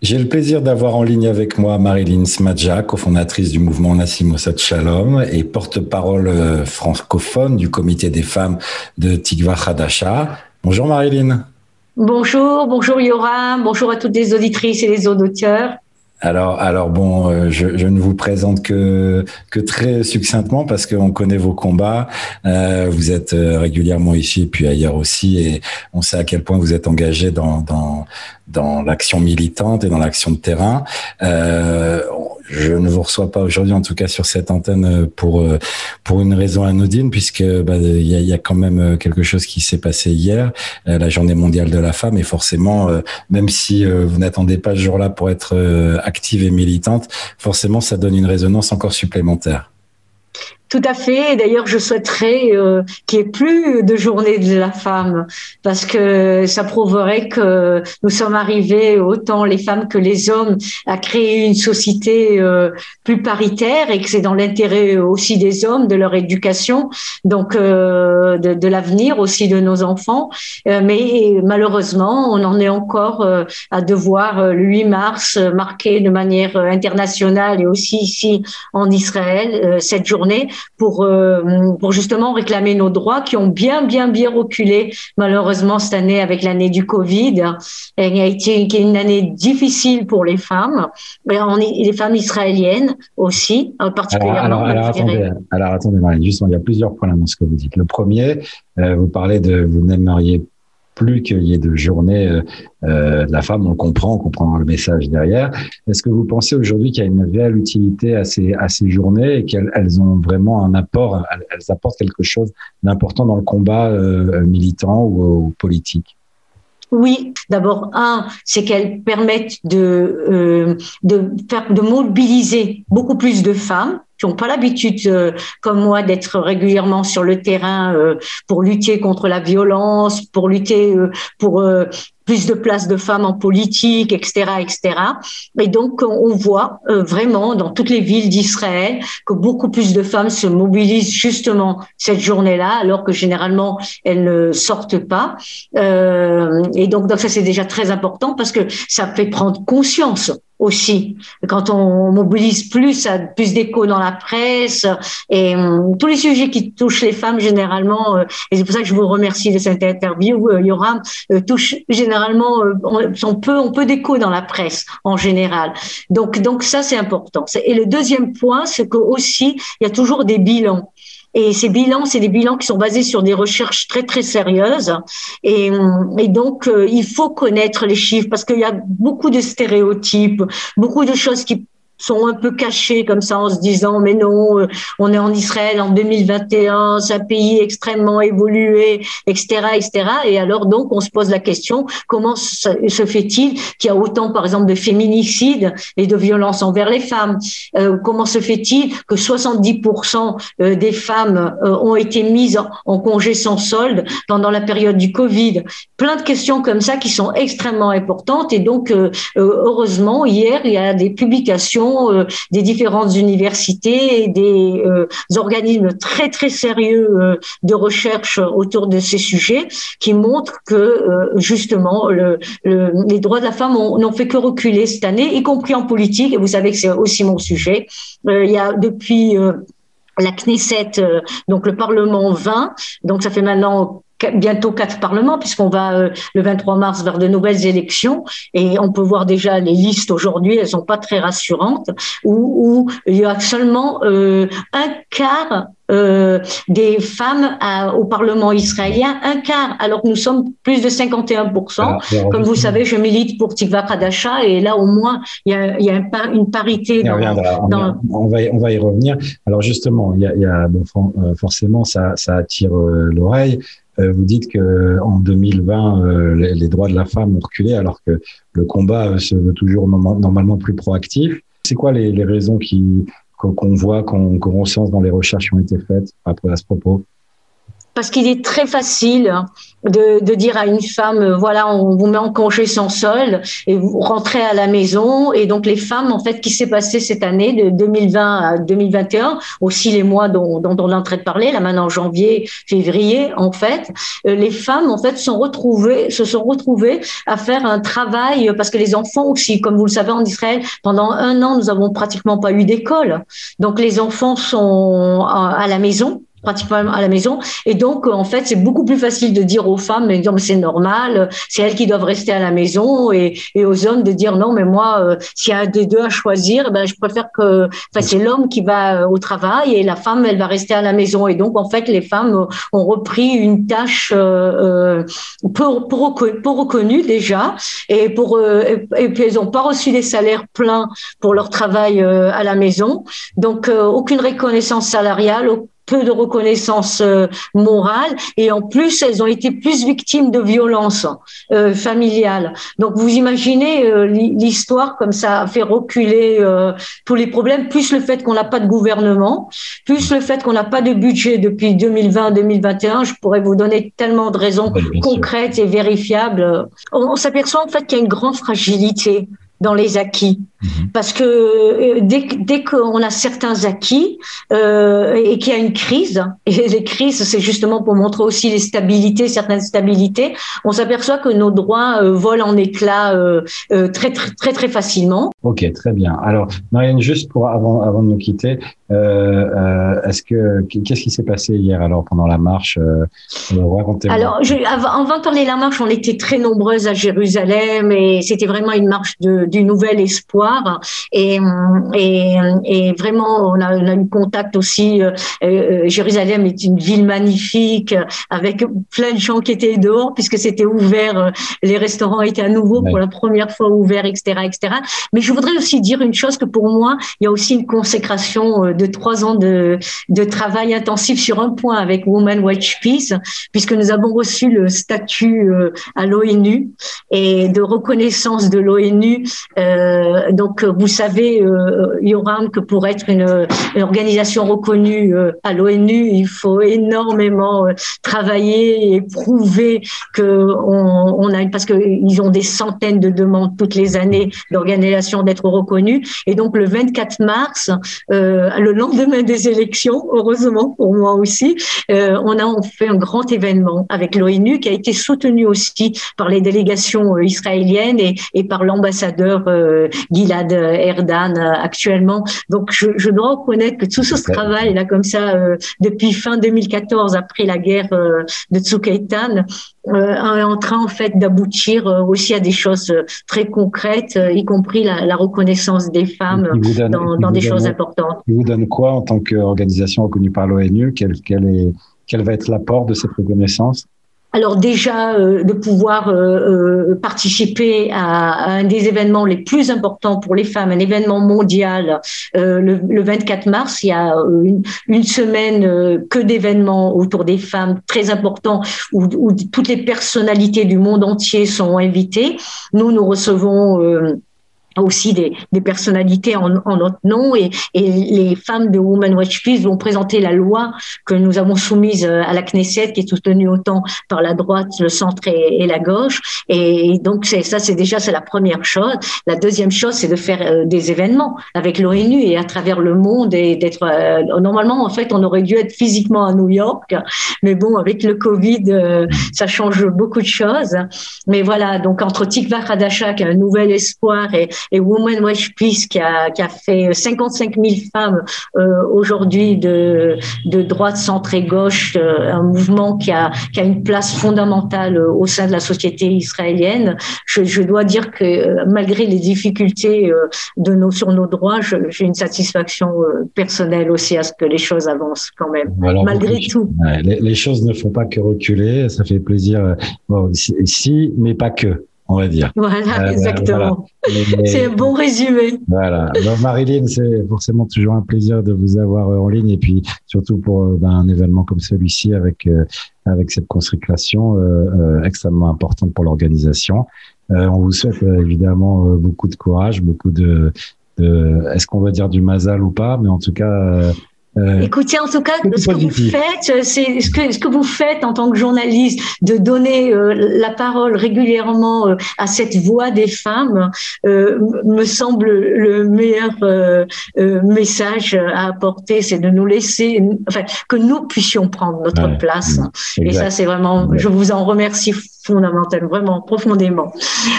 J'ai le plaisir d'avoir en ligne avec moi Marilyn Smadja, cofondatrice du mouvement Nassim Mossad Shalom et porte-parole euh, francophone du comité des femmes de Tikva Hadasha. Bonjour Marilyn. Bonjour, bonjour Yoram, bonjour à toutes les auditrices et les auditeurs. Alors, alors bon, euh, je, ne vous présente que que très succinctement parce qu'on connaît vos combats. Euh, vous êtes euh, régulièrement ici puis ailleurs aussi, et on sait à quel point vous êtes engagé dans dans dans l'action militante et dans l'action de terrain. Euh, je ne vous reçois pas aujourd'hui, en tout cas sur cette antenne, pour pour une raison anodine, puisque bah, il y, a, y, a, quand même quelque chose qui s'est passé hier, la Journée mondiale de la femme, et forcément, même si vous n'attendez pas ce jour-là pour être active et militante, forcément, ça donne une résonance encore supplémentaire. Tout à fait. D'ailleurs, je souhaiterais euh, qu'il n'y ait plus de journée de la femme parce que ça prouverait que nous sommes arrivés, autant les femmes que les hommes, à créer une société euh, plus paritaire et que c'est dans l'intérêt aussi des hommes, de leur éducation, donc euh, de, de l'avenir aussi de nos enfants. mais malheureusement, on en est encore à devoir le 8 mars marquer de manière internationale et aussi ici en Israël cette journée pour, euh, pour justement réclamer nos droits qui ont bien, bien, bien reculé, malheureusement, cette année avec l'année du Covid. Elle a été une année difficile pour les femmes, mais on est, les femmes israéliennes aussi, particulièrement. Alors, alors, attendez, alors attendez, Marine, justement, il y a plusieurs points dans ce que vous dites. Le premier, euh, vous parlez de vous n'aimeriez plus qu'il y ait de journées euh, euh, de la femme, on comprend, on comprend le message derrière. Est-ce que vous pensez aujourd'hui qu'il y a une réelle utilité à ces, journées et qu'elles ont vraiment un apport, elles, apportent quelque chose d'important dans le combat euh, militant ou, politique? Oui, d'abord un, c'est qu'elles permettent de de mobiliser beaucoup plus de femmes qui n'ont pas l'habitude, euh, comme moi, d'être régulièrement sur le terrain euh, pour lutter contre la violence, pour lutter euh, pour plus de place de femmes en politique, etc., etc. Et donc, on voit vraiment dans toutes les villes d'Israël que beaucoup plus de femmes se mobilisent justement cette journée-là, alors que généralement elles ne sortent pas. Euh, et donc, donc ça c'est déjà très important parce que ça fait prendre conscience aussi. Quand on mobilise plus, ça a plus d'écho dans la presse et hum, tous les sujets qui touchent les femmes généralement, euh, et c'est pour ça que je vous remercie de cette interview, euh, Yoram, euh, touchent généralement, euh, on, peut, on peut d'écho dans la presse en général. Donc, donc ça c'est important. Et le deuxième point, c'est que aussi il y a toujours des bilans. Et ces bilans, c'est des bilans qui sont basés sur des recherches très très sérieuses. Et, donc, euh, il faut connaître les chiffres parce qu'il y a beaucoup de stéréotypes, beaucoup de choses qui sont un peu cachés comme ça en se disant mais non, euh, on est en Israël en 2021, c'est un pays extrêmement évolué, etc., etc. Et alors donc on se pose la question comment se fait-il qu'il y a autant par exemple de féminicides et de violences envers les femmes? Euh, Comment se fait-il que 70% euh, des femmes ont été mises en congé sans solde pendant la période du Covid? Plein de questions comme ça qui sont extrêmement importantes et donc heureusement hier il y a des publications euh, des différentes universités et des euh, organismes très très sérieux euh, de recherche autour de ces sujets qui montrent que justement le, les droits de la femme n'ont fait que reculer cette année, y compris en politique. Et vous savez que c'est aussi mon sujet. il y a depuis la Knesset, donc le Parlement 20, donc ça fait maintenant bientôt quatre parlements puisqu'on va euh, le 23 mars vers de nouvelles élections et on peut voir déjà les listes aujourd'hui elles sont pas très rassurantes où, où il y a seulement euh, un quart euh, des femmes à, au Parlement israélien, un quart, alors que nous sommes plus de 51%. Comme vous savez, je milite pour Tikva Kadasha et là au moins il y a, il y a une parité. Dans, on, dans... on, va, on va y revenir. Alors justement, il y a, il y a bon, euh, forcément ça, ça attire l'oreille. Euh, vous dites que en 2020, euh, les, droits de la femme ont reculé, alors que le combat se veut toujours normalement plus proactif. C'est quoi les, les raisons qui qu'on voit, qu'on qu ressent dans les recherches qui ont été faites après à ce propos? Parce qu'il est très facile de, de, dire à une femme, euh, voilà, on vous met en congé sans solde et vous rentrez à la maison. Et donc les femmes, en fait, qui s'est passé cette année de 2020 à 2021, aussi les mois dont, dont on est en train de parler, là maintenant janvier, février, en fait, euh, les femmes, en fait, se sont retrouvées à faire un travail parce que les enfants aussi, comme vous le savez en Israël, pendant un an, nous avons pratiquement pas eu d'école. Donc les enfants sont à la maison pratiquement à la maison. Et donc, en fait, c'est beaucoup plus facile de dire aux femmes, mais c'est normal, c'est elles qui doivent rester à la maison, et, et aux hommes de dire non, mais moi, euh, s'il y a des deux à choisir, ben je préfère que, enfin, c'est l'homme qui va euh, au travail et la femme, elle va rester à la maison. Et donc, en fait, les femmes ont repris une tâche euh, pour reconnue déjà, et pour et puis elles n'ont pas reçu des salaires pleins pour leur travail à la maison. Donc, aucune reconnaissance salariale peu de reconnaissance euh, morale et en plus elles ont été plus victimes de violences euh, familiales. Donc vous imaginez euh, l'histoire comme ça a fait reculer euh, tous les problèmes, plus le fait qu'on n'a pas de gouvernement, plus le fait qu'on n'a pas de budget depuis 2020-2021. Je pourrais vous donner tellement de raisons concrètes et vérifiables. On, on s'aperçoit en fait qu'il y a une grande fragilité dans les acquis. Mhm. Parce que euh, dès, dès qu'on a certains acquis euh, et qu'il y a une crise, et les crises, c'est justement pour montrer aussi les stabilités, certaines stabilités, on s'aperçoit que nos droits euh, volent en éclats euh, très, très, très, très facilement. Ok, très bien. Alors, Marianne, juste pour avant, avant de nous quitter, est-ce que qu'est-ce qui s'est passé hier alors pendant la marche Alors, je, avant, avant de parler de la marche, on était très nombreuses à Jérusalem et c'était vraiment une marche de du nouvel espoir. Et, et, et vraiment, on a, on a eu contact aussi. Euh, euh, Jérusalem est une ville magnifique avec plein de gens qui étaient dehors puisque c'était ouvert. Les restaurants étaient à nouveau pour la première fois ouverts, etc., etc. Mais je voudrais aussi dire une chose que pour moi, il y a aussi une consécration euh, de trois ans de, de travail intensif sur un point avec Women Watch Peace, puisque nous avons reçu le statut à l'ONU et de reconnaissance de l'ONU euh, donc, vous savez, euh, Yoram, que pour être une, organisation reconnue euh, à l'ONU, il faut énormément euh, travailler et prouver que on, a, parce qu'ils ont des centaines de demandes toutes les années d'organisation d'être reconnue. Et donc, le 24 mars, le lendemain des élections, heureusement pour moi aussi, on a fait un grand événement avec l'ONU qui a été soutenu aussi par les délégations israéliennes et, et par l'ambassadeur euh, Gilad Erdan euh, actuellement. Donc je, je, dois reconnaître que tout ce travail là comme ça euh, depuis fin 2014 après la guerre de Tsukaitan est en train en fait d'aboutir aussi à des choses très concrètes, y compris la, la reconnaissance des femmes dans, dans des choses importantes. Il vous donne quoi en tant qu'organisation reconnue par l'ONU? Quel, quel, est, quel va être l'apport de cette reconnaissance? Alors déjà euh, de pouvoir euh, euh, participer à, un des événements les plus importants pour les femmes, un événement mondial le, le, 24 mars. Il y a une, une semaine que d'événements autour des femmes très importants où, où, toutes les personnalités du monde entier sont invitées. Nous, nous recevons aussi des, personnalités en, notre nom et, les femmes de Women Watch Peace vont présenter la loi que nous avons soumise euh, à la Knesset qui est soutenue autant par la droite, le centre et, la gauche et donc ça c'est déjà c'est la première chose. La deuxième chose c'est de faire euh, des événements avec l'ONU et à travers le monde et d'être euh, normalement en fait on aurait dû être physiquement à New York mais bon avec le Covid ça change beaucoup de choses mais voilà donc entre Tikva Hadasha qui un nouvel espoir et, et Women Watch Peace qui a, qui a fait 55 000 femmes euh, aujourd'hui de, de droite, centre et gauche, euh, un mouvement qui a, qui a une place fondamentale euh, au sein de la société israélienne. Je, je dois dire que euh, malgré les difficultés euh, de nos, sur nos droits, j'ai une satisfaction personnelle aussi à ce que les choses avancent quand même, malgré tout. les, les, choses ne font pas que reculer, ça fait plaisir bon, ici, mais pas que on va dire. Voilà, euh, exactement. C'est un bon résumé. Voilà. Marilyn, c'est forcément toujours un plaisir de vous avoir euh, en ligne et puis surtout pour euh, ben, un événement comme celui-ci avec avec cette consécration extrêmement importante pour l'organisation. on vous souhaite évidemment beaucoup de courage, beaucoup de, de est-ce qu'on va dire du mazal ou pas, mais en tout cas Écoutez, en tout cas, ce que vous faites, c'est ce que, ce que vous faites en tant que journaliste, de donner la parole régulièrement à cette voix des femmes, me semble le meilleur message à apporter, c'est de nous laisser, enfin, que nous puissions prendre notre place. Et ça, c'est vraiment, je vous en remercie fondamentalement, vraiment profondément.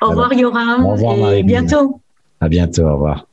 Au revoir, Yoram. Au revoir, et bientôt. À bientôt. Au revoir.